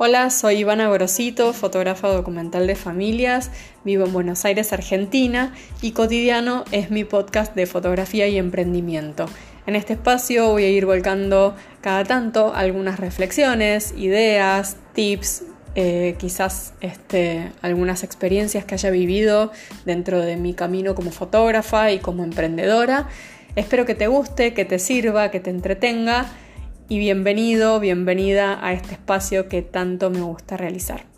Hola, soy Ivana Grosito, fotógrafa documental de familias, vivo en Buenos Aires, Argentina, y Cotidiano es mi podcast de fotografía y emprendimiento. En este espacio voy a ir volcando cada tanto algunas reflexiones, ideas, tips, eh, quizás este, algunas experiencias que haya vivido dentro de mi camino como fotógrafa y como emprendedora. Espero que te guste, que te sirva, que te entretenga y bienvenido, bienvenida a este espacio que tanto me gusta realizar.